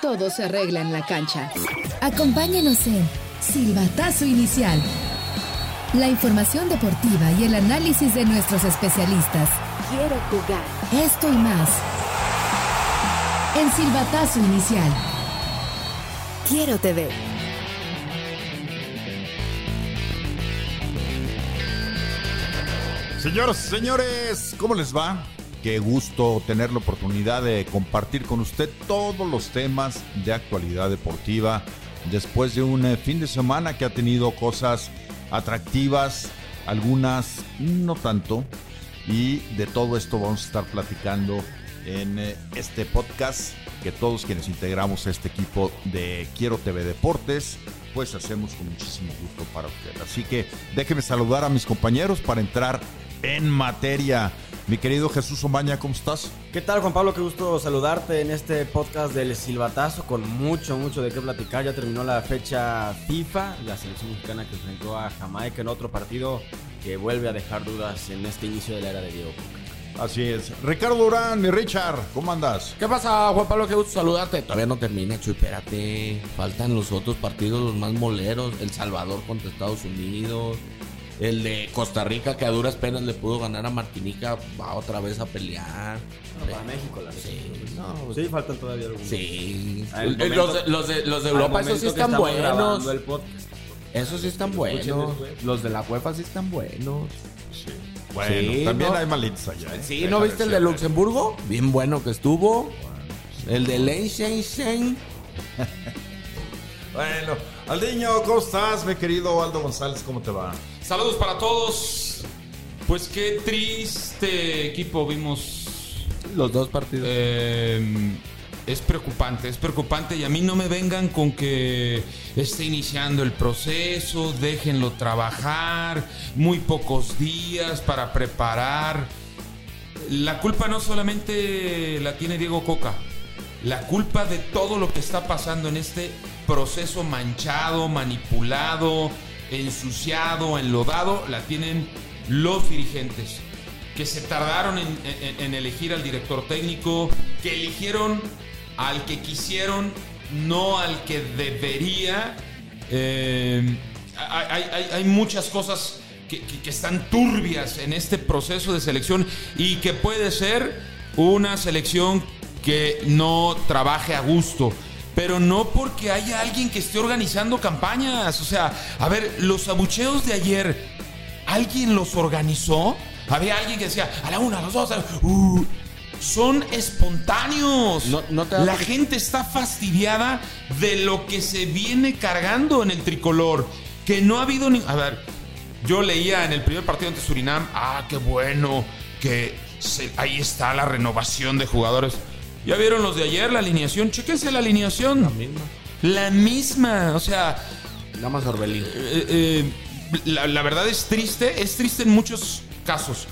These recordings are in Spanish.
Todo se arregla en la cancha. Acompáñenos en Silbatazo Inicial. La información deportiva y el análisis de nuestros especialistas. Quiero jugar. Esto y más. En Silbatazo Inicial. Quiero TV. Señoras y señores, ¿cómo les va? Qué gusto tener la oportunidad de compartir con usted todos los temas de actualidad deportiva después de un eh, fin de semana que ha tenido cosas atractivas, algunas no tanto, y de todo esto vamos a estar platicando en eh, este podcast que todos quienes integramos este equipo de Quiero TV Deportes, pues hacemos con muchísimo gusto para usted. Así que déjeme saludar a mis compañeros para entrar en materia. Mi querido Jesús Omaña, ¿cómo estás? ¿Qué tal, Juan Pablo? Qué gusto saludarte en este podcast del Silbatazo con mucho, mucho de qué platicar. Ya terminó la fecha FIFA, la selección mexicana que enfrentó a Jamaica en otro partido que vuelve a dejar dudas en este inicio de la era de Diego. Así es. Ricardo Durán, mi Richard, ¿cómo andas? ¿Qué pasa, Juan Pablo? Qué gusto saludarte. Todavía no termina, Chuy, espérate. Faltan los otros partidos, los más moleros. El Salvador contra Estados Unidos. El de Costa Rica, que a duras penas le pudo ganar a Martinica, va otra vez a pelear. No, para México la Sí, no, pues, Sí, faltan todavía algunos. Sí. Al Eh, momento- los, de, los, de, los de Europa, esos sí están buenos. Esos sí están buenos. después. Los de la UEFA sí están buenos. Sí. Bueno, Sí, también ¿no? hay malitos allá. ¿eh? Sí, Deja ¿no viste el de. Luxemburgo? Bien bueno que estuvo. El de Liechtenstein. Bueno, Aldiño, ¿cómo estás, mi querido Aldo González? ¿Cómo te va? Saludos para todos. Pues qué triste equipo vimos. Los dos partidos. Eh, es preocupante, es preocupante y a mí no me vengan con que esté iniciando el proceso, déjenlo trabajar, muy pocos días para preparar. La culpa no solamente la tiene Diego Coca, la culpa de todo lo que está pasando en este proceso manchado, manipulado, ensuciado, enlodado, la tienen los dirigentes que se tardaron en, elegir al director técnico, que eligieron al que quisieron, no al que debería. Eh, hay, muchas cosas que están turbias en este proceso de selección y que puede ser una selección que no trabaje a gusto. Pero no porque haya alguien que esté organizando campañas. O sea, a ver, los abucheos de ayer, ¿alguien los organizó? Había alguien que decía, a la una, a las dos, a la- uh, son espontáneos. No- no te da la gente está fastidiada de lo que se viene cargando en el tricolor. Que no ha habido ni. A ver, yo leía en el primer partido ante Surinam, ah, qué bueno, que se- ahí está la renovación de jugadores. ¿Ya vieron los de ayer, la alineación? Chéquense la alineación. La misma. La misma, o sea, Nada más Orbelín. eh, eh, la, la verdad es triste, es triste en muchos casos.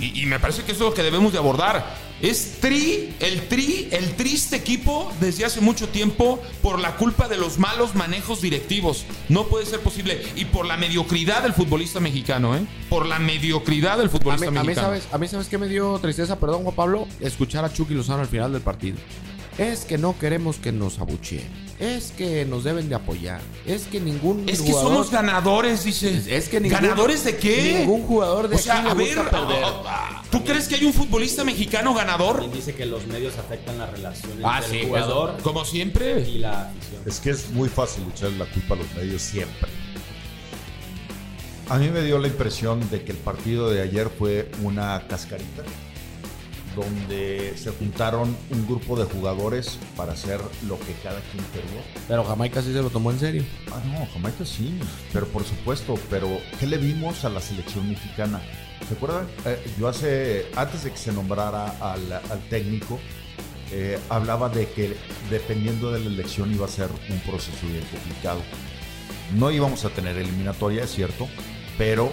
Y, y me parece que eso es lo que debemos de abordar. Es tri, el tri, el triste equipo desde hace mucho tiempo por la culpa de los malos manejos directivos. No puede ser posible. Y por la mediocridad del futbolista mexicano, ¿eh? Por la mediocridad del A mí, futbolista a mí, mexicano. ¿sabes, a mí, ¿sabes qué me dio tristeza, perdón, Juan Pablo? Escuchar a Chucky Lozano al final del partido. Es que no queremos que nos abucheen. Es que nos deben de apoyar. Es que ningún Es que jugador- somos ganadores, dice. Es que ningún- ¿Ganadores de qué? ningún jugador de O sea, aquí a ver, gusta perder. ah, ¿tú crees que hay un futbolista mexicano ganador? Dice que los medios afectan la relación entre Ah, sí, el jugador Como siempre. y la afición. Es que es muy fácil echarle la culpa a los medios siempre. A mí me dio la impresión de que el partido de ayer fue una cascarita donde se juntaron un grupo de jugadores para hacer lo que cada quien quería. Pero Jamaica sí se lo tomó en serio. Ah, no, Jamaica sí, pero por supuesto, pero ¿qué le vimos a la selección mexicana? ¿Se acuerdan? Eh, yo hace, antes de que se nombrara al, al técnico, eh, hablaba de que dependiendo de la elección iba a ser un proceso bien complicado. No íbamos a tener eliminatoria, es cierto, pero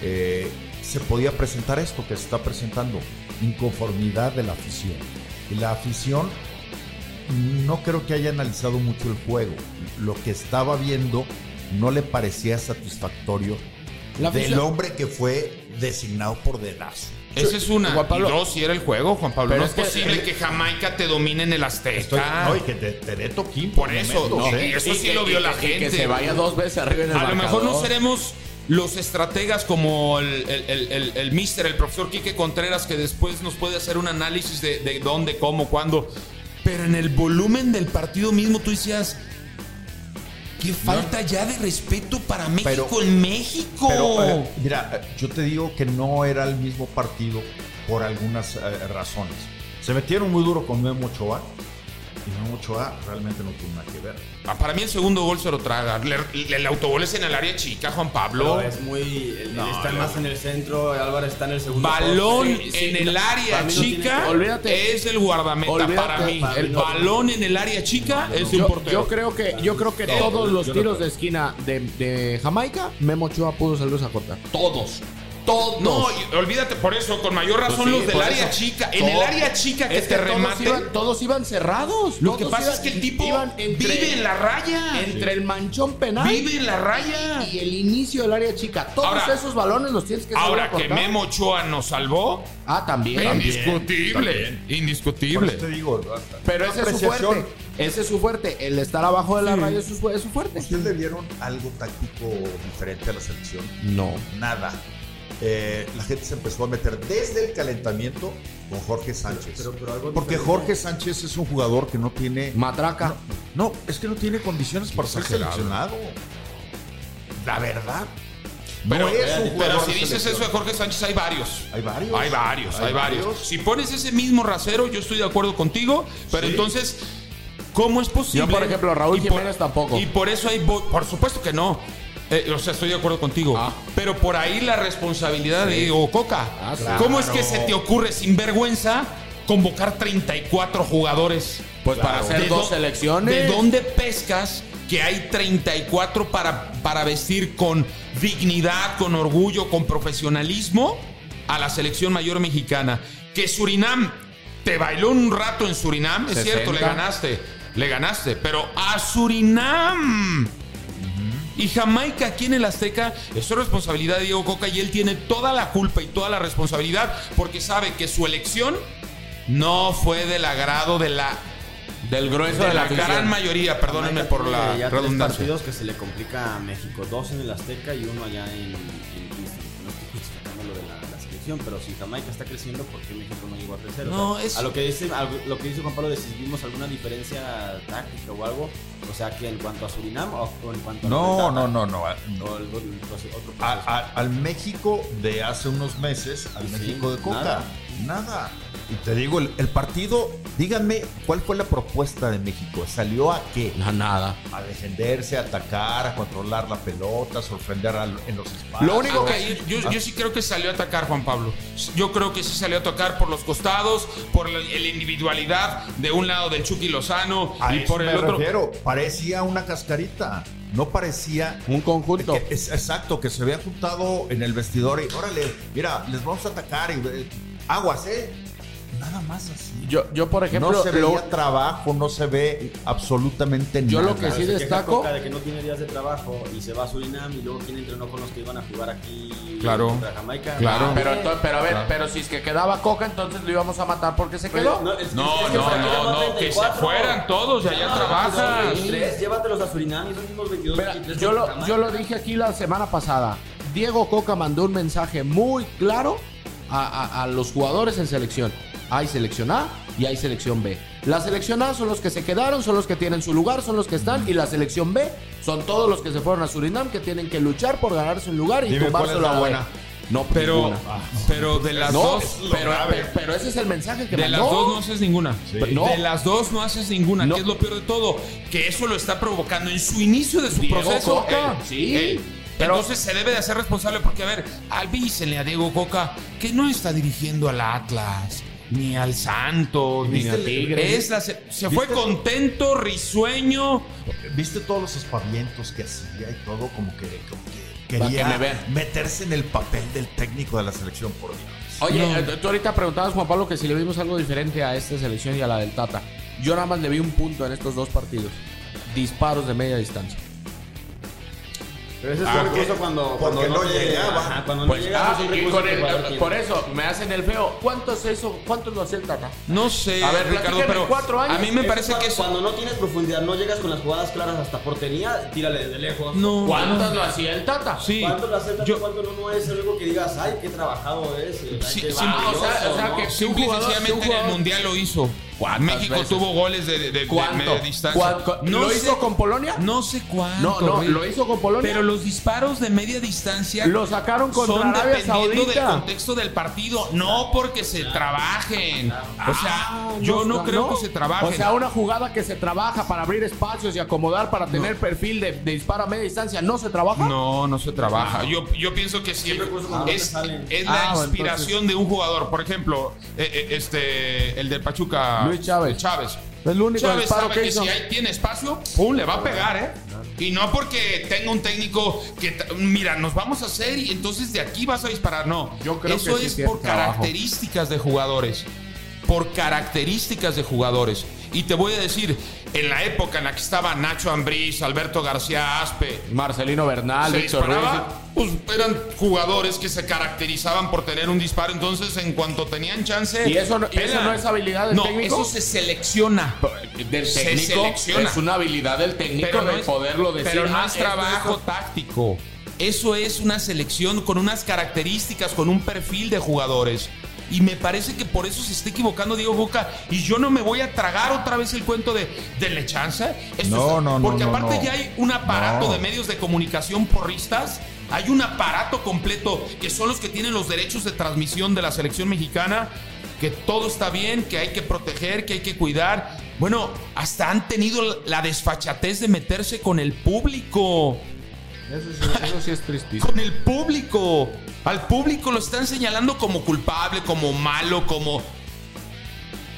eh, se podía presentar esto que se está presentando, inconformidad de la afición. Y la afición no creo que haya analizado mucho el juego. Lo que estaba viendo no le parecía satisfactorio La del afición- hombre que fue designado por dedazo. Esa es una. Juan Pablo. Y dos, si era el juego, Juan Pablo. Pero no es es, que- posible que Jamaica te domine en el Estoy- Azteca. no, y que te, te dé toquín Por eso, momentos, no, ¿eh? y eso Y sí que- lo vio y la gente. Que se vaya dos veces arriba en el A lo mejor no seremos los estrategas como el, el, el, el- mister, el profesor Quique Contreras, que después nos puede hacer un análisis de, de dónde, cómo, cuándo. Pero en el volumen del partido mismo tú decías, qué falta ya de respeto para México Pero- en México. Pero eh, mira, yo te digo que no era el mismo partido por algunas eh, razones. Se metieron muy duro con Memo Ochoa y Memo Ochoa realmente no tuvo nada que ver. Ah, Para mí el segundo gol se lo traga. Le- le- el autogol es en el área chica, Juan Pablo. Pero es muy. Está más en el centro, Álvaro está en el segundo. Balón poste. Sí, sí, en el no, área no tiene chica que- olvídate. es el guardameta Olvídate, para mí. para el no. balón en el área chica es un Yo, portero. yo creo que, yo creo que todos los tiros de esquina de, de Jamaica, Memo Ochoa pudo salirlos a cortar. Todos. Todos. No, y olvídate por eso, con mayor razón Pues sí, los del área eso. chica. En el área chica que Es te todos rematen. iban- todos iban cerrados. Lo que pasa iban- es que el tipo iban entre- vive en la raya. Entre el manchón penal Vive en la raya. y el inicio del área chica. Todos Ahora- esos balones los tienes que Ahora que. Memo Ochoa nos salvó, Ah, también. indiscutible. Por Indiscutible. eso te digo, Pero ese es su fuerte. Ese es su fuerte. El estar abajo de la raya es su, es su fuerte. ¿Ustedes le vieron algo táctico diferente a la selección? No. Nada. Eh, la gente se empezó a meter desde el calentamiento con Jorge Sánchez. Pero- pero algo Porque diferente. Jorge Sánchez es un jugador que no tiene. Matraca. No, es que no tiene condiciones para ser seleccionado. La verdad. Pero, no es un pero si dices eso de Jorge Sánchez, hay varios. Hay varios. Hay varios, hay, Hay varios. varios. Si pones ese mismo rasero, yo estoy de acuerdo contigo, pero Sí. entonces, ¿cómo es posible? Yo, por ejemplo, Raúl Y por- Jiménez tampoco. Y por eso hay, por supuesto que no. Eh, o sea, estoy de acuerdo contigo. Ah. Pero por ahí la responsabilidad de Diego Coca. Ah. ¿Cómo es que se te ocurre sin vergüenza convocar 34 jugadores? Pues para hacer ¿De dos selecciones. ¿De dónde pescas que hay 34 para, para vestir con dignidad, con orgullo, con profesionalismo a la selección mayor mexicana? Que Surinam te bailó un rato en Surinam, es 60. cierto, le ganaste, le ganaste, pero a Surinam. Y Jamaica aquí en el Azteca, es responsabilidad de Diego Coca y él tiene toda la culpa y toda la responsabilidad porque sabe que su elección no fue del agrado de la Del grueso de de, la gran mayoría, perdónenme Jamaica por la tres redundancia. partidos que se le complica a México. Dos en el Azteca y uno allá en, pero si Jamaica está creciendo, ¿por qué México no llegó a crecer? O No, sea, es- A lo que, dice, a lo que dice Juan Pablo de si vimos alguna diferencia táctica o algo, o sea, que en cuanto a Surinam o, o en cuanto a... No, no, no, no. O el, el proceso- otro A- al México de hace unos meses, al Sí, México de Coca, nada. Nada. Y te digo, el, el partido, díganme, ¿cuál fue la propuesta de México? ¿Salió a qué? No, nada. A defenderse, a atacar, a controlar la pelota, a sorprender en los espacios. Lo único Ok, yo, yo sí creo que salió a atacar Juan Pablo. Yo creo que sí salió a atacar por los costados, por la, la individualidad de un lado del Chucky Lozano A y eso por el me otro. refiero. Parecía una cascarita. No parecía Un conjunto. que- es, exacto, que se había juntado en el vestidor y órale, mira, les vamos a atacar y eh, aguas, ¿eh? Nada más así. Yo, yo, por ejemplo, no se lo- veía trabajo, no se ve absolutamente Yo nada. lo que sí Se destaco- Coca de que no tiene días de trabajo y se va a Surinam y luego quién entrenó con los que iban a jugar aquí Claro. contra Jamaica. Claro. Pero, entonces- pero a ver, pero si es que quedaba Coca, entonces lo íbamos a matar porque se quedó. No, es- No, es que no, que se 34. fueran todos y allá trabajan. 23, llévatelos a Surinam y son mismos 22. Mira, 23 yo, lo, yo lo dije aquí la semana pasada. Diego Coca mandó un mensaje muy claro a, a- a los jugadores en selección. Hay selección A y hay selección B. La selección A son los que se quedaron, son los que tienen su lugar, son los que están. Y la selección B son todos los que se fueron a Surinam que tienen que luchar por ganarse un lugar y Dime, ¿cuál tumbárselo es la buena? No, Pero, pero de las No, dos. pero, pero, pero ese es el mensaje que De las dos no haces ninguna. No. De las dos no haces ninguna, No. que es lo peor de todo. Que eso lo está provocando en su inicio de su Diego proceso. Coca, él. sí. Él. Pero- Entonces se debe de hacer responsable porque, a ver, avísenle a Diego Coca que no está dirigiendo al Atlas. ni al Santo, ni ¿Viste al el- Tigre. Es la se, se fue contento, risueño. ¿Viste todos los espavientos que hacía y todo? Como que, como que Pa' que quería me meterse en el papel del técnico de la selección, por Dios. Oye, No. eh, tú ahorita preguntabas, Juan Pablo, que si le vimos algo diferente a esta selección y a la del Tata. Yo nada más le vi un punto en estos dos partidos. Disparos de media distancia. Pero ese es Ah, un porque- recurso cuando, no te- llegaba. ajá, cuando Pues, no llegaba ah, y con el- por eso me hacen el feo. ¿Cuántos eso? ¿Cuántos lo hacía el Tata? No sé, A ver, Ricardo, pero cuatro años. a mí me Es parece cuando- que eso. Cuando no tienes profundidad, no llegas con las jugadas claras hasta portería, tírale desde lejos. No. ¿Cuántas lo hacía el Tata? Sí. ¿Cuánto lo aceptas Yo- cuánto no, no es algo que digas, ay, qué trabajado es? ay, Sí, qué sí, valioso", o sea- o sea ¿no? que- Simple y sencillamente en el mundial lo hizo. ¿Cuántas México veces? tuvo goles de, de- de ¿Cuánto? media distancia. ¿Cuánto? ¿Lo hizo con Polonia? No sé cuánto. No, no, lo hizo con Polonia. Pero los disparos de media distancia Lo sacaron contra son Arabia dependiendo del Saudita. contexto del partido, no porque se trabajen. O sea, Ah, yo no, creo que se trabajen. O sea, una jugada que se trabaja para abrir espacios y acomodar para tener perfil de, de disparo a media distancia, ¿no se trabaja? No, no se trabaja. Yo, yo pienso que sí. Es, no Ah, la bueno, inspiración de un jugador. Por ejemplo, eh, eh, este, el del Pachuca. Luis Chávez. Chávez. El único Chávez disparo sabe que que, hizo. si hay, tiene espacio, pum, le va a pegar, ¿eh? Y no porque tenga un técnico que, mira, nos vamos a hacer y entonces de aquí vas a disparar. No, Yo creo eso que sí es por trabajo. características de jugadores. Por características de jugadores. Y te voy a decir, en la época en la que estaba Nacho Ambriz, Alberto García Aspe, Marcelino Bernal, se Víctor Ruiz. disparaba, pues eran jugadores que se caracterizaban por tener un disparo. Entonces, en cuanto tenían chance. ¿Y eso no- y eso pela. no es habilidad del no, técnico? Eso se selecciona. Del Se técnico selecciona. es una habilidad del técnico no de es- poderlo decir. Pero no "Ah, es trabajo esto". táctico. Eso es una selección con unas características, con un perfil de jugadores. Y me parece que por eso se está equivocando Diego Boca. Y yo no me voy a tragar otra vez el cuento de, de lechanza. Esto No, está- no, no, Porque no, aparte no. ya hay un aparato No. de medios de comunicación porristas. Hay un aparato completo que son los que tienen los derechos de transmisión de la selección mexicana. Que todo está bien, que hay que proteger, que hay que cuidar. Bueno, hasta han tenido la desfachatez de meterse con el público Eso sí, eso sí es tristísimo. con el público. Al público lo están señalando como culpable, como malo, como.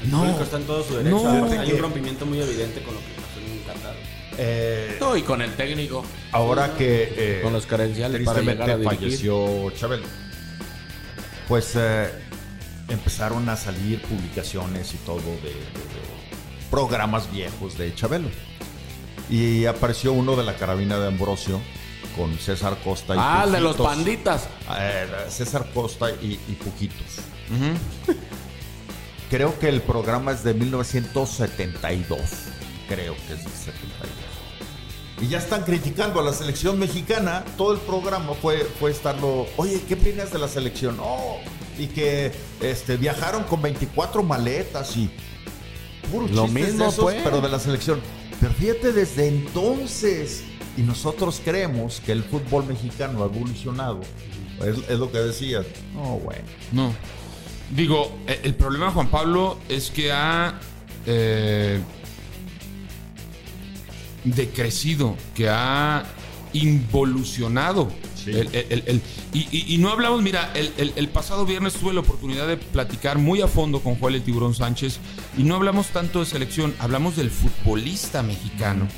El No. público está en todo su derecho. No. Aparte, Hay un rompimiento muy evidente con lo que pasó en Qatar. Eh, No, y con el técnico. ahora que eh, Con los credenciales para tristemente llegar a dirigir. falleció Chabelo, pues eh, empezaron a salir publicaciones y todo de, de- de programas viejos de Chabelo. Y apareció uno de la carabina de Ambrosio con César Costa y Ah, de los panditas. Eh, César Costa y, y Pujitos. Creo que el programa es de 1972. Creo que es de 72. Y ya están criticando a la selección mexicana. Todo el programa fue, fue estarlo. Oye, ¿qué opinas de la selección? Oh, y que este, viajaron con 24 maletas y. Lo mismo, de esos, pues. pero de la selección. Pero fíjate, desde entonces. Y nosotros creemos que el fútbol mexicano ha evolucionado. Es, es lo que decías. No, bueno. No. Digo, eh, el problema, Juan Pablo, es que ha eh, decrecido, que ha involucionado. Sí. El- el- el- el- y, y- y no hablamos, mira, el pasado viernes tuve la oportunidad de platicar muy a fondo con Juan el Tiburón Sánchez y no hablamos tanto de selección, hablamos del futbolista mexicano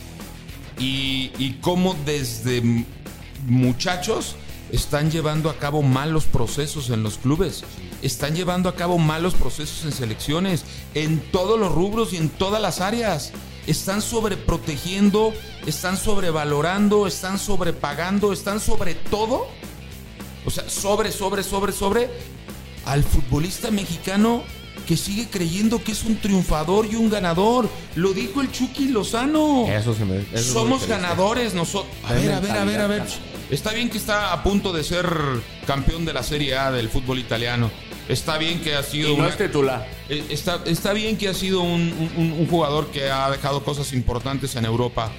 y, cómo desde muchachos están llevando a cabo malos procesos en los clubes, están llevando a cabo malos procesos en selecciones, en todos los rubros y en todas las áreas. Están sobreprotegiendo, están sobrevalorando, están sobrepagando, están sobre todo, o sea, sobre, sobre, sobre, sobre al futbolista mexicano que sigue creyendo que es un triunfador y un ganador. Lo dijo el Chucky Lozano. Eso se me. eso Somos ganadores nosotros. A ver, a ver, a ver, a ver. Está bien que está a punto de ser campeón de la Serie A del fútbol italiano. Está bien que ha sido Y no una- es titular. eh, Está, está bien que ha sido un, un- un jugador que ha dejado cosas importantes en Europa.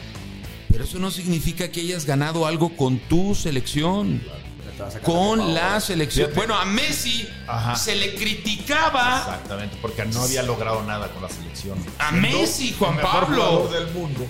Pero eso no significa que hayas ganado algo con tu selección. Con la selección. Bueno, a Messi Ajá. se le criticaba. Exactamente, porque no había logrado nada con la selección. A Siendo Messi, Juan el mejor Pablo. del mundo.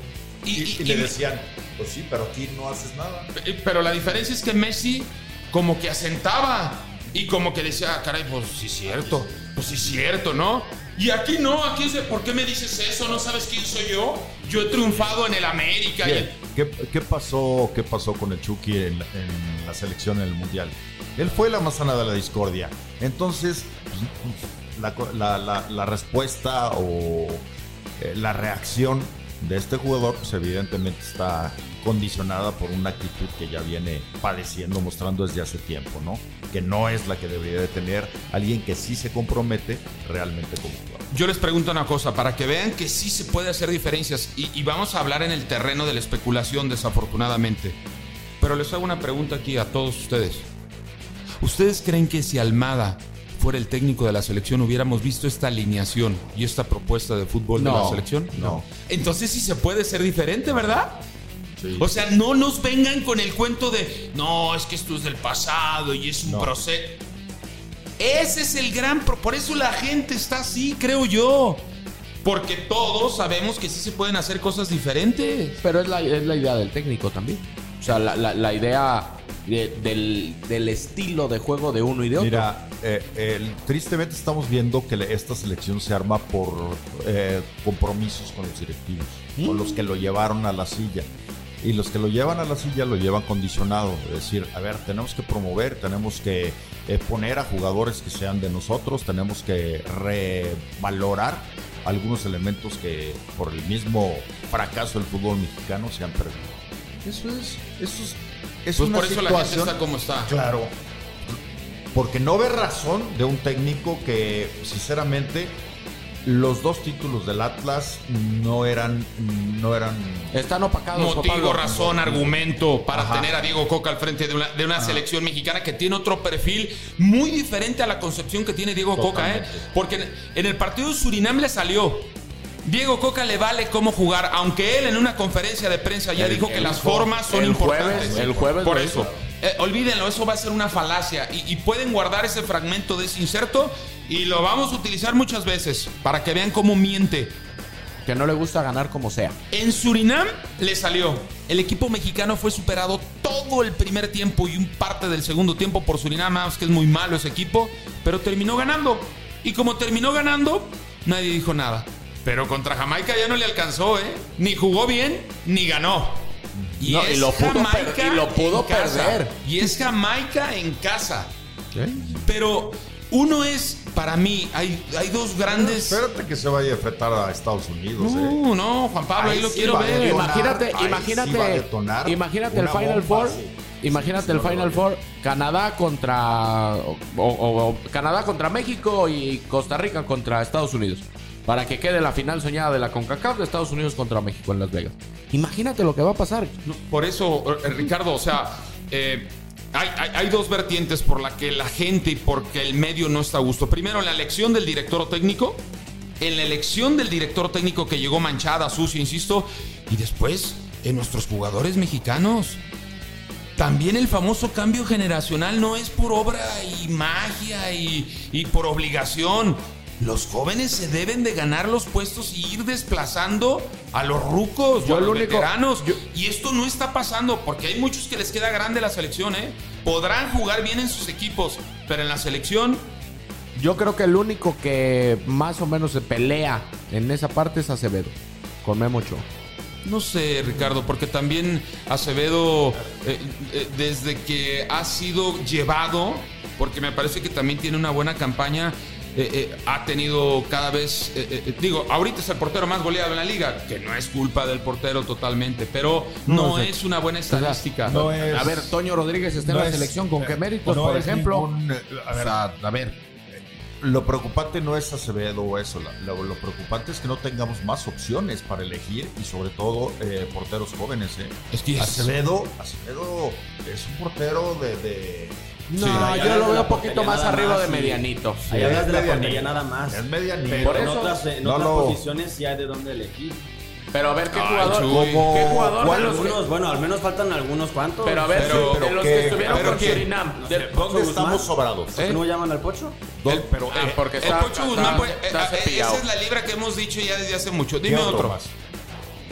Y- Y, y- y le decían, pues sí, pero aquí no haces nada. Eh, Pero la diferencia es que Messi como que asentaba y como que decía, "Ah, caray, pues sí es cierto. Pues sí, es cierto, ¿no? Y aquí no, aquí es de, ¿por qué me dices eso? ¿No sabes quién soy yo? Yo he triunfado en el América. en- ¿Qué, qué pasó, ¿Qué pasó con el Chucky en, en la selección en el Mundial? Él fue la manzana de la discordia. Entonces, la, co- la- la- la respuesta o eh, la reacción de este jugador, pues evidentemente está condicionada por una actitud que ya viene padeciendo, mostrando desde hace tiempo, ¿no? Que no es la que debería de tener alguien que sí se compromete realmente como jugador. Yo les pregunto una cosa, para que vean que sí se puede hacer diferencias, y, y vamos a hablar en el terreno de la especulación, desafortunadamente. Pero les hago una pregunta aquí a todos ustedes. ¿Ustedes creen que si Almada fuera el técnico de la selección hubiéramos visto esta alineación y esta propuesta de fútbol de la selección? no. Entonces sí se puede ser diferente, ¿verdad? Sí. O sea, no nos vengan con el cuento de, no, es que esto es del pasado y es un No. proceso. Ese es el gran... pro- Por eso la gente está así, creo yo. Porque todos sabemos que sí se pueden hacer cosas diferentes. Pero es la, es la idea del técnico también. O sea, la, la- la idea de- del, del estilo de juego de uno y de otro. Mira, eh, el- tristemente estamos viendo que esta selección se arma por eh, compromisos con los directivos, con los que lo llevaron a la silla. Y los que lo llevan a la silla lo llevan condicionado. Es decir, a ver, tenemos que promover, tenemos que eh, poner a jugadores que sean de nosotros, tenemos que revalorar algunos elementos que por el mismo fracaso del fútbol mexicano se han perdido. Eso es, eso es, es Pues una por eso la gente situación- está como está. Claro. Porque no ve razón de un técnico que, sinceramente, los dos títulos del Atlas no eran. No eran. Están opacados. Motivo, Pablo. razón, argumento para Ajá. tener a Diego Coca al frente de una, de una selección mexicana que tiene otro perfil muy diferente a la concepción que tiene Diego Coca, ¿eh? Porque en, en el partido de Surinam le salió. Diego Coca le vale cómo jugar, aunque él en una conferencia de prensa ya El- dijo que las formas son el importantes. jueves- el jueves Por eso. Eh, olvídenlo, eso va a ser una falacia. Y, y pueden guardar ese fragmento de ese inserto y lo vamos a utilizar muchas veces para que vean cómo miente. Que no le gusta ganar como sea. En Surinam le salió. El equipo mexicano fue superado todo el primer tiempo y un parte del segundo tiempo por Surinam, que es muy malo ese equipo, pero terminó ganando. Y como terminó ganando, nadie dijo nada. Pero contra Jamaica ya no le alcanzó, ¿eh? Ni jugó bien, ni ganó. Y, No, es y lo pudo Jamaica per- y lo pudo en casa. perder. Y es Jamaica en casa. Pero uno es, para mí, hay, hay dos grandes... Espérate que se vaya a enfrentar a Estados Unidos, ¿eh? No, no, Juan Pablo, ahí, Ahí lo sí quiero va a ver. detonar. Imagínate, ahí sí va a imagínate, imagínate el Final Four. Imagínate Sí, el no Final. Four, Canadá contra o, o- o Canadá contra México y Costa Rica contra Estados Unidos. Para que quede la final soñada de la CONCACAF de Estados Unidos contra México en Las Vegas. Imagínate lo que va a pasar. Por eso, eh, Ricardo, o sea, eh, hay, dos vertientes por la que la gente y porque el medio no está a gusto. Primero, en la elección del director técnico, en la elección del director técnico que llegó manchada, sucia, insisto, y después en nuestros jugadores mexicanos. También el famoso cambio generacional no es por obra y magia y, y por obligación. Los jóvenes se deben de ganar los puestos y ir desplazando a los rucos Yo o a los único- veteranos. yo- Y esto no está pasando porque hay muchos que les queda grande la selección, ¿eh? Podrán jugar bien en sus equipos, pero en la selección Yo creo que el único que más o menos se pelea en esa parte es Acevedo. Con Memo Ochoa. No sé, Ricardo, porque también Acevedo, eh, eh, desde que ha sido llevado, porque me parece que también tiene una buena campaña, eh, eh, ha tenido cada vez, eh, eh, digo, ahorita es el portero más goleado en la liga, que no es culpa del portero totalmente, pero no, No, es- es una buena estadística. no es- A ver, Toño Rodríguez está no en la es- selección con qué méritos, no por ejemplo. ningún, a ver, a ver, lo preocupante no es Acevedo o eso, la- lo, lo preocupante es que no tengamos más opciones para elegir y sobre todo eh, porteros jóvenes. ¿eh? Es que es- Acevedo, Acevedo es un portero de... de- No, Sí, yo lo de veo un poquito más arriba más de medianito. Ahí hablas de la portería nada más. Es medianito. Pero Por en eso otras, en no otras lo- posiciones sí hay de dónde elegir. Pero a ver qué Ay, jugador, Chuy. como- qué jugador de ¿Cuál- los que- Algunos, bueno, al menos faltan algunos cuantos. Pero a ver, Pero- de pero los qué- que estuvieron pero con quién? Surinam. No de- sé, ¿Dónde Pocho estamos Guzmán. sobrados? ¿Por qué no llaman al Pocho? El- pero, Ah, eh, porque el está- Pocho está- Guzmán, pues, está eh, eh, cepillado. esa es la libra que hemos dicho ya desde hace mucho. ¿Qué Dime otro. más?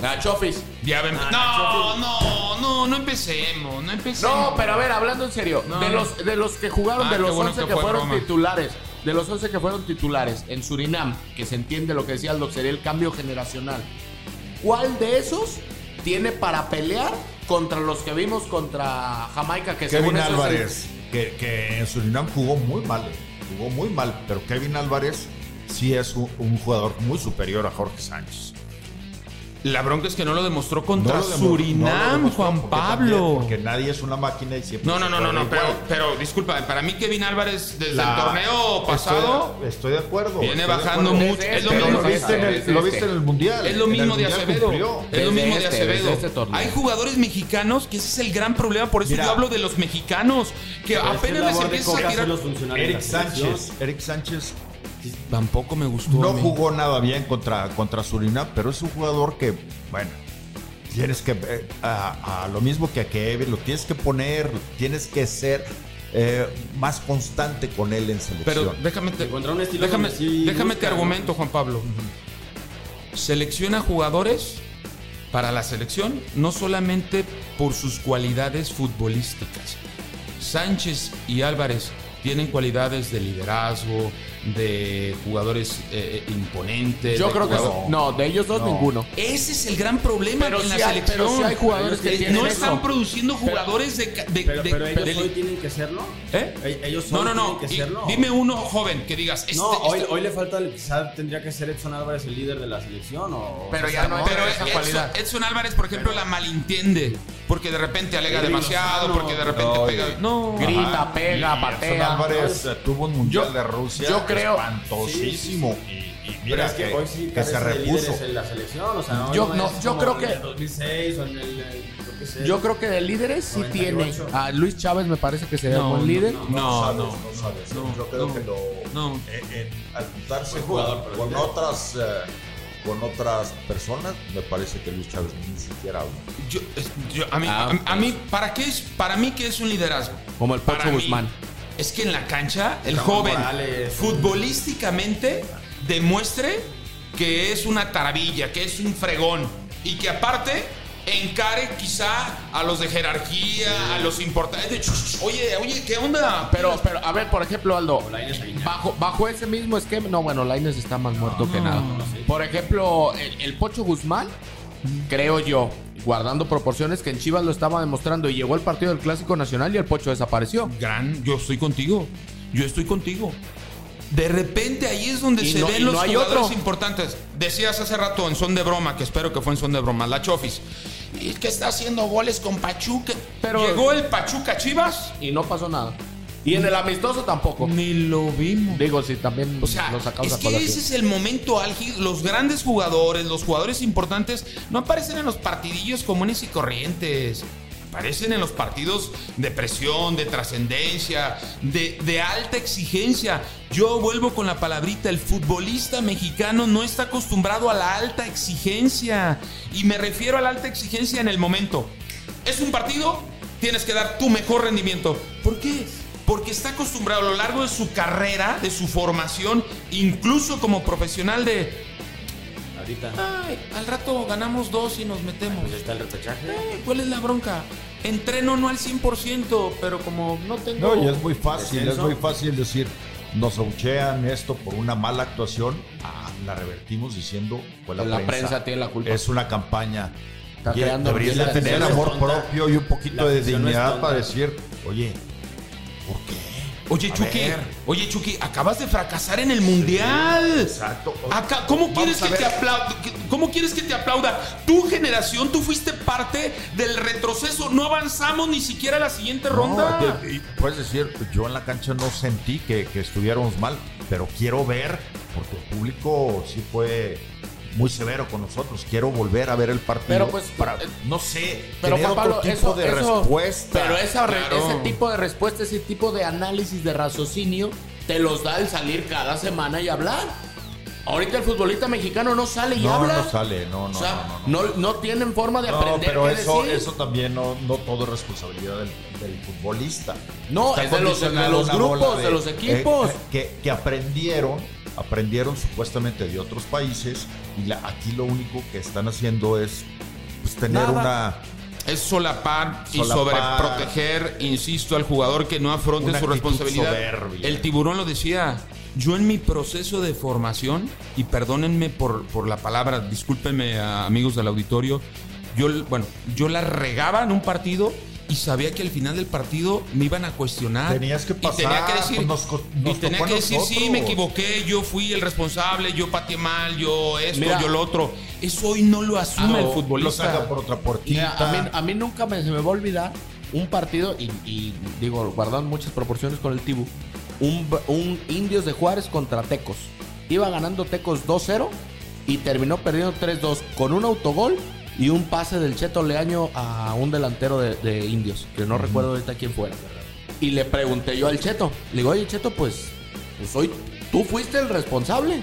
Ah, Chofis. Ya ven- Ah, no, no, no, no empecemos, no empecemos. No, pero a ver, hablando en serio, No, de no. los de los que jugaron, Ah, de los bueno 11 que que, fue fueron broma. titulares, de los 11 que fueron titulares en Surinam, que se entiende lo que decía Aldo, sería el cambio generacional, ¿cuál de esos tiene para pelear contra los que vimos contra Jamaica? Que Kevin es el- Álvarez, que, que en Surinam jugó muy mal, eh, jugó muy mal, pero Kevin Álvarez sí es un, un jugador muy superior a Jorge Sánchez. La bronca es que no lo demostró contra No lo Surinam, no lo demostró Juan porque Pablo. también- porque nadie es una máquina y siempre. No, no, no, no, no, pero, pero disculpa, para mí Kevin Álvarez desde La- el torneo pasado Estoy, estoy de acuerdo. viene bajando acuerdo. mucho. Es lo mismo, lo viste, en el, Desde lo viste en el Mundial. es lo mismo de Acevedo. cumplió. Es lo mismo de este, Acevedo. este torneo. Hay jugadores mexicanos que ese es el gran problema, por eso Mira. yo hablo de los mexicanos, que apenas es les empiezas a tirar. Eric. Sánchez, Eric Sánchez Tampoco me gustó. no jugó nada bien contra, contra Surinam, pero es un jugador que, bueno, tienes que, eh, a, a lo mismo que a Kevin, lo tienes que poner, tienes que ser eh, más constante con él en selección. Pero déjame te, Encontrar un estilo déjame, sí déjame busca, te ¿no? argumento, Juan Pablo. Selecciona jugadores para la selección, no solamente por sus cualidades futbolísticas. Sánchez y Álvarez tienen cualidades de liderazgo, de jugadores eh, eh, imponentes. Yo creo que no, de ellos dos No. ninguno. Ese es el gran problema Pero en sí la hay- selección. pero sí hay jugadores que tienen no eso. están produciendo jugadores de, de- Pero, de- pero ellos de- hoy tienen que serlo. ¿Eh? E- Ellos No, no, no. tienen que Y- serlo. Dime uno joven que digas. Este, No, hoy, este- hoy le falta, quizá tendría que ser Edson Álvarez el líder de la selección o... Pero o ya sea, no Pero esa Edson, cualidad. Edson Álvarez, por ejemplo, la malentiende. Porque de repente alega demasiado, no, porque de repente no, pega. No. Grita, pega, Y Edson patea. Álvarez tuvo un mundial de Rusia yo creo- espantosísimo y, y Pero mira es que, que, hoy sí que carece se repuso. en la selección, o sea, hoy Yo- no, yo creo en que- el 2006 o en el... el- yo qué sé. Yo creo que de líderes sí 98. tiene. A Luis Chávez me parece que sería No, un buen líder. No, sabes, no. sabes. no, Yo creo no, que lo, no. en- en- al juntarse jugador, con, otras eh, con otras personas, me parece que Luis Chávez ni siquiera habla. Yo, a, mí, Ah, a, a mí, ¿para qué es? Para mí, ¿qué es un liderazgo? Como el mí, Guzmán. Es que en la cancha, el Ramón joven, Morales. futbolísticamente, demuestre que es una taravilla, que es un fregón. Y que aparte encare quizá a los de jerarquía, a los importantes. De, "Ch, Oye, oye, ¿qué onda? Pero, pero, a ver, por ejemplo, Aldo, bajo, bajo ese mismo esquema, no, bueno, Laines está más muerto que nada. Por ejemplo, el, el Pocho Guzmán, creo yo, guardando proporciones, que en Chivas lo estaba demostrando y llegó el partido del Clásico Nacional y el Pocho desapareció. Gran, yo estoy contigo. Yo estoy contigo. De repente ahí es donde Y se no- ven los no jugadores otro. importantes. Decías hace rato en son de broma, que espero que fue en son de broma, la Chofis. ¿Y que está haciendo goles con Pachuca? Pero- Llegó el Pachuca Chivas. Y no pasó nada. Y en el amistoso tampoco. Ni lo vimos. Digo, sí, también O sea, lo sacamos es que ese es el momento álgido. Los grandes jugadores, los jugadores importantes, no aparecen en los partidillos comunes y corrientes. Aparecen en los partidos de presión, de trascendencia, de, de alta exigencia. Yo vuelvo con la palabrita, el futbolista mexicano no está acostumbrado a la alta exigencia. Y me refiero a la alta exigencia en el momento. Es un partido, tienes que dar tu mejor rendimiento. ¿Por qué? Porque está acostumbrado a lo largo de su carrera, de su formación, incluso como profesional de... Ahorita. Ay, al rato ganamos dos y nos metemos. Pues está el repechaje. Ay, ¿Cuál es la bronca? Entreno no al 100%, pero como no tengo... No, y es muy fácil, Descenso. es muy fácil decir, nos abuchean esto por una mala actuación, ah, la revertimos diciendo, fue la, La prensa. prensa tiene la culpa. Es una campaña. Está Y creando deberías de tener amor es propio y un poquito La de dignidad tonta. para decir, oye, ¿por qué? Oye, A Chucky, ver. oye, Chucky, acabas de fracasar en el mundial. Exacto. Acá, ¿cómo, quieres que te aplauda? ¿Cómo quieres que te aplauda? Tu generación, tú fuiste parte del retroceso. No avanzamos ni siquiera a la siguiente ronda. No, te- puedes decir, yo en la cancha no sentí que, que estuviéramos mal, pero quiero ver, porque el público sí fue muy severo con nosotros. Quiero volver a ver el partido. Pero, pues, para, eh, no sé, Pero tener Pablo, otro tipo eso, de eso- respuesta. Pero esa Claro. ese tipo de respuesta, ese tipo de análisis de raciocinio, te los da el salir cada semana y hablar. Ahorita el futbolista mexicano no sale y no, habla. no sale, no, no, o sea, no, no, no. no, no tienen forma de No, aprender pero qué eso, decir. eso también no, no todo es responsabilidad del, del futbolista. No, Está es de los- de los grupos, de los equipos. eh, que, que aprendieron, aprendieron supuestamente de otros países y la- aquí lo único que están haciendo es pues, tener Nada. una Es solapar, y sobreproteger, insisto, al jugador que no afronte Una su responsabilidad. soberbia. El tiburón lo decía. yo en mi proceso de formación, y perdónenme por, por la palabra, discúlpenme a amigos del auditorio, yo, bueno, yo la regaba en un partido y sabía que al final del partido me iban a cuestionar. Tenías que Y tenía pasar, que decir, pues nos y tenía que decir sí, nosotros". me equivoqué, yo fui el responsable, yo pateé mal, yo esto, Mira. yo lo otro. Eso hoy no lo asume Ah, el Lo futbolista. saca por otra Mira, a, mí, a mí nunca me, se me va a olvidar un partido, y, y digo, guardando muchas proporciones con el Tibu, un, un Indios de Juárez contra Tecos. Iba ganando Tecos 2-0 y terminó perdiendo 3-2 con un autogol y un pase del Cheto Leaño a un delantero de, de Indios, que no recuerdo ahorita quién fuera. Y le pregunté yo al Cheto, le digo, oye Cheto, pues, pues hoy tú fuiste el responsable.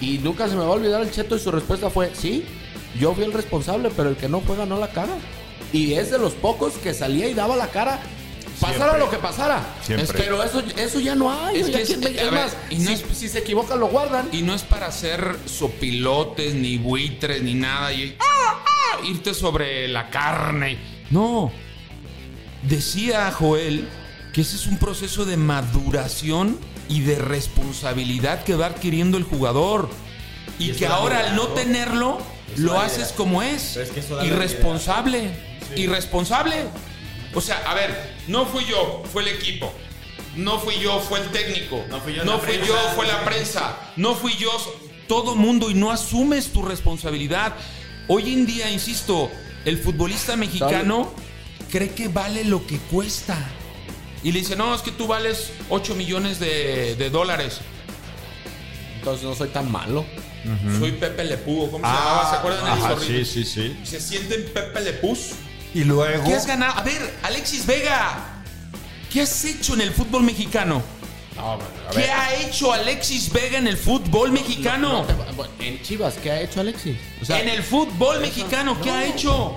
Y nunca se me va a olvidar el Cheto y su respuesta fue, sí, yo fui el responsable, pero el que no juega no la cara. Y es de los pocos que salía y daba la cara, pasara Siempre. lo que pasara. Siempre. Es- pero eso, eso ya no hay. Es que es- es ver, más, y no si, es- si se equivocan lo guardan. Y no es para hacer sopilotes, ni buitres, ni nada. Y irte sobre la carne. No. Decía Joel que ese es un proceso de maduración y de responsabilidad que va adquiriendo el jugador. Y, que ahora al no tenerlo, lo haces como es. Que Irresponsable. Irresponsable. O sea, a ver, no fui yo, fue el equipo. No fui yo, fue el técnico. No fui yo, No la fui prensa. yo, fue la prensa. No fui yo. Todo mundo y no asumes tu responsabilidad. Hoy en día, insisto, el futbolista mexicano cree que vale lo que cuesta. Y le dice, no, es que tú vales 8 millones de, de dólares. Entonces no soy tan malo. Soy Pepe Lepú, ¿cómo se llamaba? ¿Se acuerdan los sí, sí, sí. Se sienten Pepe Lepús. Y luego. ¿Qué has ganado? A ver, Alexis Vega, ¿qué has hecho en el fútbol mexicano? ¿Qué ha hecho Alexis Vega en el fútbol mexicano? No bueno, en Chivas, ¿qué ha hecho Alexis? O sea, en el fútbol mexicano, ¿qué ha hecho?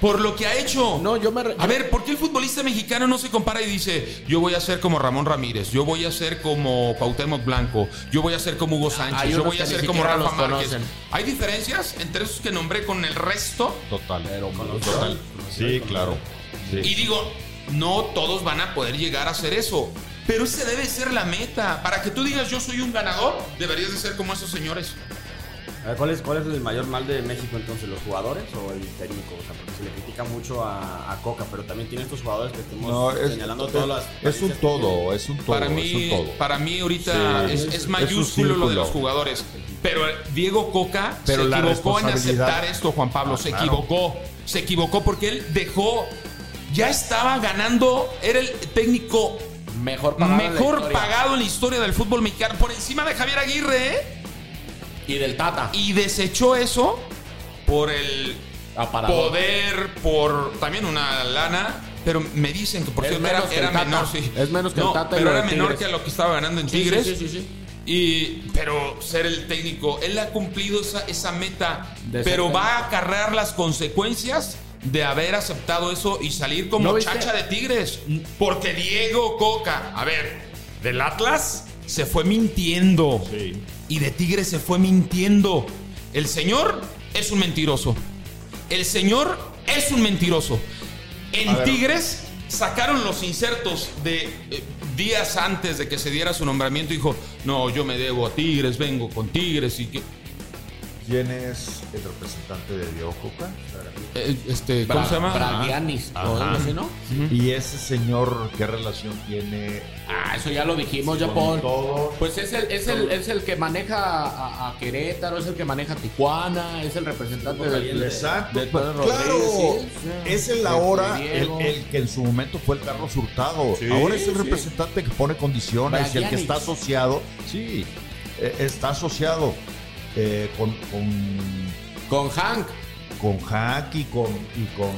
Por lo que ha hecho. No, yo me A ver, ¿por qué el futbolista mexicano no se compara y dice, yo voy a ser como Ramón Ramírez, yo voy a ser como Cuauhtémoc Blanco, yo voy a ser como Hugo Sánchez, hay yo voy a ser como Rafa Márquez? conocen. ¿Hay diferencias entre esos que nombré con el resto? Total. Pero, Total. Sí, claro. Sí. Y digo, no todos van a poder llegar a hacer eso. Pero esa debe ser la meta. Para que tú digas yo soy un ganador, deberías de ser como esos señores. ¿cuál es, ¿Cuál es el mayor mal de México entonces? ¿Los jugadores o el técnico? O sea, porque se le critica mucho a, a Coca, pero también tiene estos jugadores que estamos No, es, señalando es- todas las. es un todo, es un todo. para es un mí, todo. para mí ahorita Sí, es, es- mayúsculo lo de los jugadores. Pero Diego Coca Pero se la equivocó en aceptar esto, Juan Pablo. Ah, se claro. equivocó. Se equivocó porque él dejó. Ya estaba ganando. Era el técnico mejor pagado. en la mejor pagado en la historia del fútbol mexicano. Por encima de Javier Aguirre, ¿eh? Y del Tata. y desechó eso por el Aparador. poder, por también una lana. Pero me dicen que por cierto era, que menor, sí. Es menos que el Tata Pero era menor que lo que estaba ganando en Sí, Tigres. sí, sí, sí. Y, pero ser el técnico, él ha cumplido esa, esa meta, De pero va a acarrear las consecuencias de haber aceptado eso y salir como ¿No chacha de Tigres. Porque Diego Coca, a ver, del Atlas se fue mintiendo. Sí. Y de Tigres se fue mintiendo. El señor es un mentiroso. El señor es un mentiroso. En. Tigres sacaron los insertos de eh, días antes de que se diera su nombramiento. Dijo, no, yo me debo a Tigres, vengo con Tigres y que... ¿Quién es el representante de Diego Coca? eh, este, ¿Cómo Bra- se llama? Así, ¿no? ¿Y ese señor qué relación tiene Ah, eso ya lo dijimos, ya con Paul. todos? Pues es el, es, el, es el que maneja a, a Querétaro, es el que maneja a Tijuana, es el representante del. Exacto, de pues, Pedro claro, Rodríguez, sí, sí. es el De ahora el, Diego. el que en su momento fue el Carlos Hurtado. Sí, ahora es el sí. representante que pone condiciones y el que está asociado, sí, eh, está asociado eh, con, con, Con Hank. con Hack y con, y con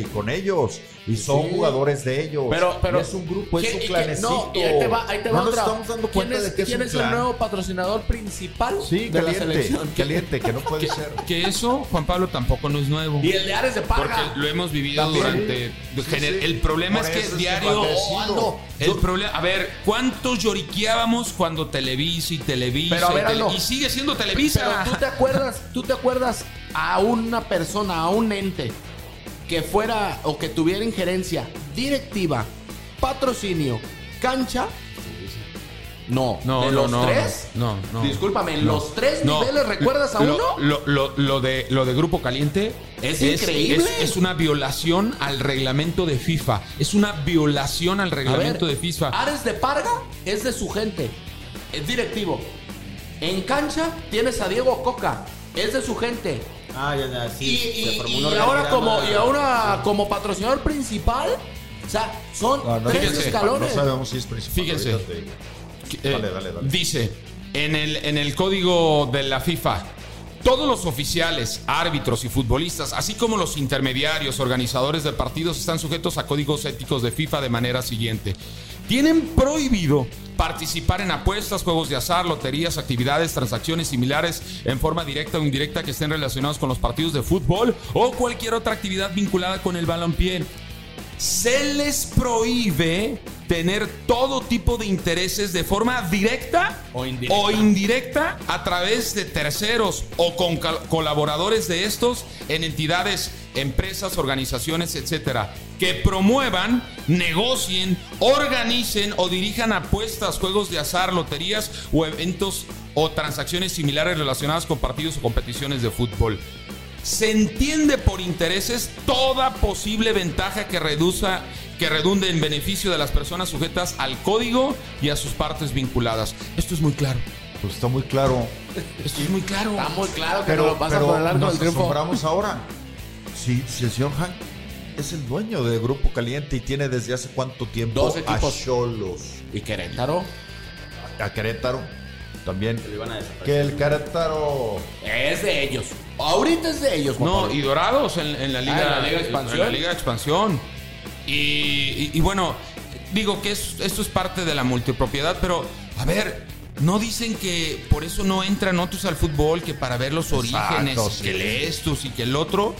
y con ellos. Y son Sí. jugadores de ellos. Pero, pero Y es un grupo, es ¿quién- un clanecito. No, y ahí te va, ahí te va no nos otra. estamos dando ¿Quién cuenta es, de que es quién un es el clan. nuevo patrocinador principal Sí, de la caliente, selección? caliente, que no puede Que, ser. que eso, Juan Pablo, tampoco no es nuevo. Y el de Ares de Porque Parga. lo hemos vivido También. durante... Sí, gener- sí. El problema Por es que es diario... parecido. El problema, a ver, ¿cuántos lloriqueábamos cuando Televisa y Televisa Pero a ver, y, Tele- Aldo. y sigue siendo Televisa? Pero tú te acuerdas, tú te acuerdas a una persona, a un ente que fuera o que tuviera injerencia directiva, patrocinio, cancha. No, No, de no, los no, tres. no, no. Discúlpame, ¿en los tres No, niveles recuerdas a lo- uno? Lo, lo- lo de, lo de Grupo Caliente Es increíble. Es, es una violación al reglamento de FIFA. Es una violación al ver, reglamento de FIFA. Ares de Parga es de su gente. Es directivo. En cancha tienes a Diego Coca. Es de su gente. Ah, ya, ya, sí. y se y- formó y un ahora como y ahora como patrocinador principal, o sea, son No, no, tres fíjense, escalones. No sabemos si es principal. Fíjense. Eh, Dale, dale, dale. Dice en el, en el código de la FIFA. Todos los oficiales, árbitros y futbolistas, así como los intermediarios, organizadores de partidos, están sujetos a códigos éticos de FIFA de manera siguiente. Tienen prohibido participar en apuestas, juegos de azar, loterías, actividades, transacciones similares en forma directa o indirecta que estén relacionados con los partidos de fútbol o cualquier otra actividad vinculada con el balompié se les prohíbe tener todo tipo de intereses de forma directa O indirecta. o indirecta a través de terceros o con colaboradores de estos en entidades, empresas, organizaciones, etcétera, que promuevan, negocien, organicen o dirijan apuestas, juegos de azar, loterías o eventos o transacciones similares relacionadas con partidos o competiciones de fútbol. Se entiende por intereses toda posible ventaja que reduzca que redunde en beneficio de las personas sujetas al código y a sus partes vinculadas. Esto es muy claro. Pues está muy claro. Esto es muy claro. Está muy claro que Pero, nos vas a pero poner largo nos el triunfo. asombramos ahora. Si, si el señor Hank es el dueño de Grupo Caliente y tiene desde hace cuánto tiempo Dos a equipos. Cholos, Y Querétaro a Querétaro también. Lo iban a. Que el Querétaro es de ellos. Ahorita es de ellos, Juan No, Pablo. y Dorados en, en la Liga, Ah, en la Liga Expansión. en la Liga Expansión. Y, y- y bueno, digo que es- esto es parte de la multipropiedad, pero a ver, no dicen que por eso no entran otros al fútbol, que para ver los Exacto, orígenes, sí. que el estos y que el otro.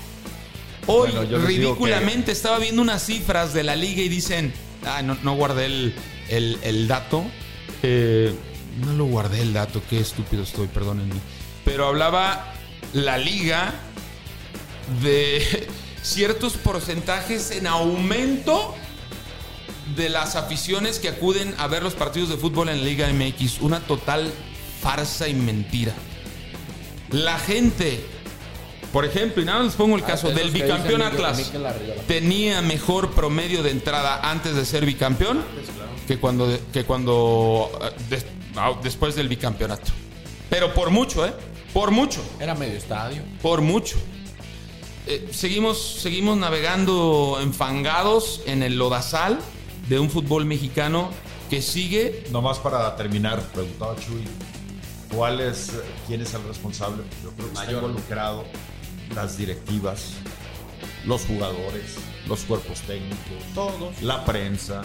Hoy, Bueno, yo les digo ridículamente, estaba viendo unas cifras de la liga y dicen, ah, no, no guardé el, el- el dato. Eh, no lo guardé el dato, qué estúpido estoy, perdónenme. Pero hablaba la liga de ciertos porcentajes en aumento de las aficiones que acuden a ver los partidos de fútbol en la Liga MX. Una total farsa y mentira. La gente, por ejemplo, y nada más les pongo el caso Ah, del esos que bicampeón Atlas, tenía mejor promedio de entrada antes de ser bicampeón que cuando, que cuando eh, des- después del bicampeonato. Pero por mucho, ¿eh? Por mucho. Era medio estadio. Por mucho. Eh, seguimos, seguimos navegando enfangados en el lodazal de un fútbol mexicano que sigue. Nomás para terminar, preguntaba Chuy, ¿cuál es, quién es el responsable? Yo creo que está Mayor. involucrado las directivas, los jugadores, los cuerpos técnicos, Todos. la prensa,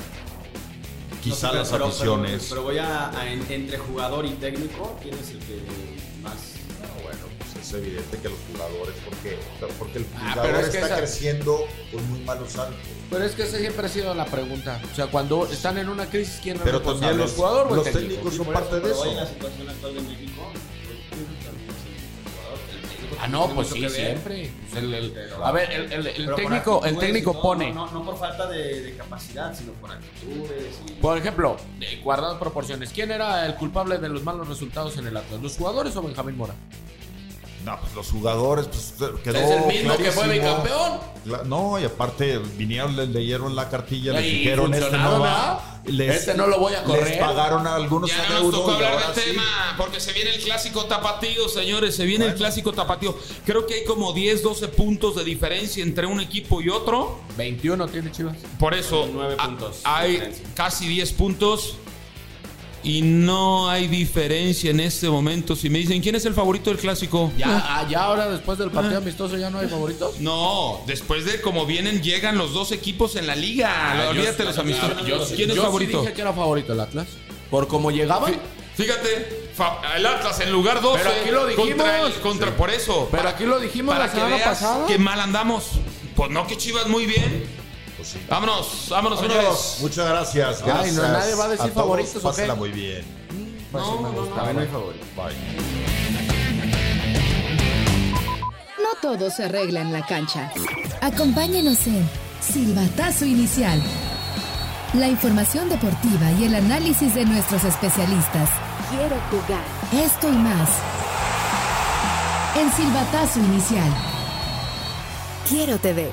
quizá No, las pero- pero- aficiones. Pero, pero voy a, a en- entre jugador y técnico, ¿quién es el que más? Es evidente que los jugadores, porque, porque el Ah, jugador pero es que está esa- creciendo con muy malos hábitos. Pero es que esa siempre ha sido la pregunta. O sea, cuando están en una crisis, ¿quién es Pero responsable? también ¿El los, jugador o el los técnico? técnicos son parte eso, de hoy en la eso. situación actual de México, pues, también es el jugador, el técnico Ah, no, pues sí, siempre. Pues el- a ver, el, técnico, el técnico pone. No, no por falta de, de capacidad, sino por actitudes. Y... Por ejemplo, guardando proporciones, ¿quién era el culpable de los malos resultados en el Atlas? ¿Los jugadores o Benjamín Mora? No, pues los jugadores, pues quedó Es el mismo que fue clarísimo. bicampeón. No, y aparte vinieron, le leyeron la cartilla, le dijeron este no va. ¿verdad? Este no lo voy a correr. Les pagaron a algunos Ya no nos tocó hablar ahora del sí. tema, porque se viene el clásico tapatío, señores, se viene el clásico tapatío. Creo que hay como 10, 12 puntos de diferencia entre un equipo y otro. 21 tiene Chivas. Por eso Nueve a- puntos de hay casi 10 puntos y no hay diferencia en este momento. Si me dicen, ¿quién es el favorito del clásico? Ya, ah, ya ahora después del partido amistoso ya no hay favoritos. No, después de como vienen, llegan los dos equipos en la liga. Olvídate los amistosos. ¿Quién es yo favorito? Sí dije que era favorito el Atlas. Por cómo llegaban. Fí- Fíjate, el Atlas en lugar 12 Pero aquí lo dijimos. contra, el- contra por eso. Pero para- aquí lo dijimos para la que semana veas pasada. que mal andamos. Pues no, que Chivas muy bien. Pues sí. Vámonos, vámonos, señores. Muchas gracias. Ay, Gracias. no, nadie va a decir todos. favoritos, ¿o qué? Pásenla muy bien. No, no, no. También no hay. Bye. No todo se arregla en la cancha. Acompáñenos en Silbatazo Inicial. La información deportiva y el análisis de nuestros especialistas. Quiero jugar. Esto y más. En Silbatazo Inicial. Quiero TV.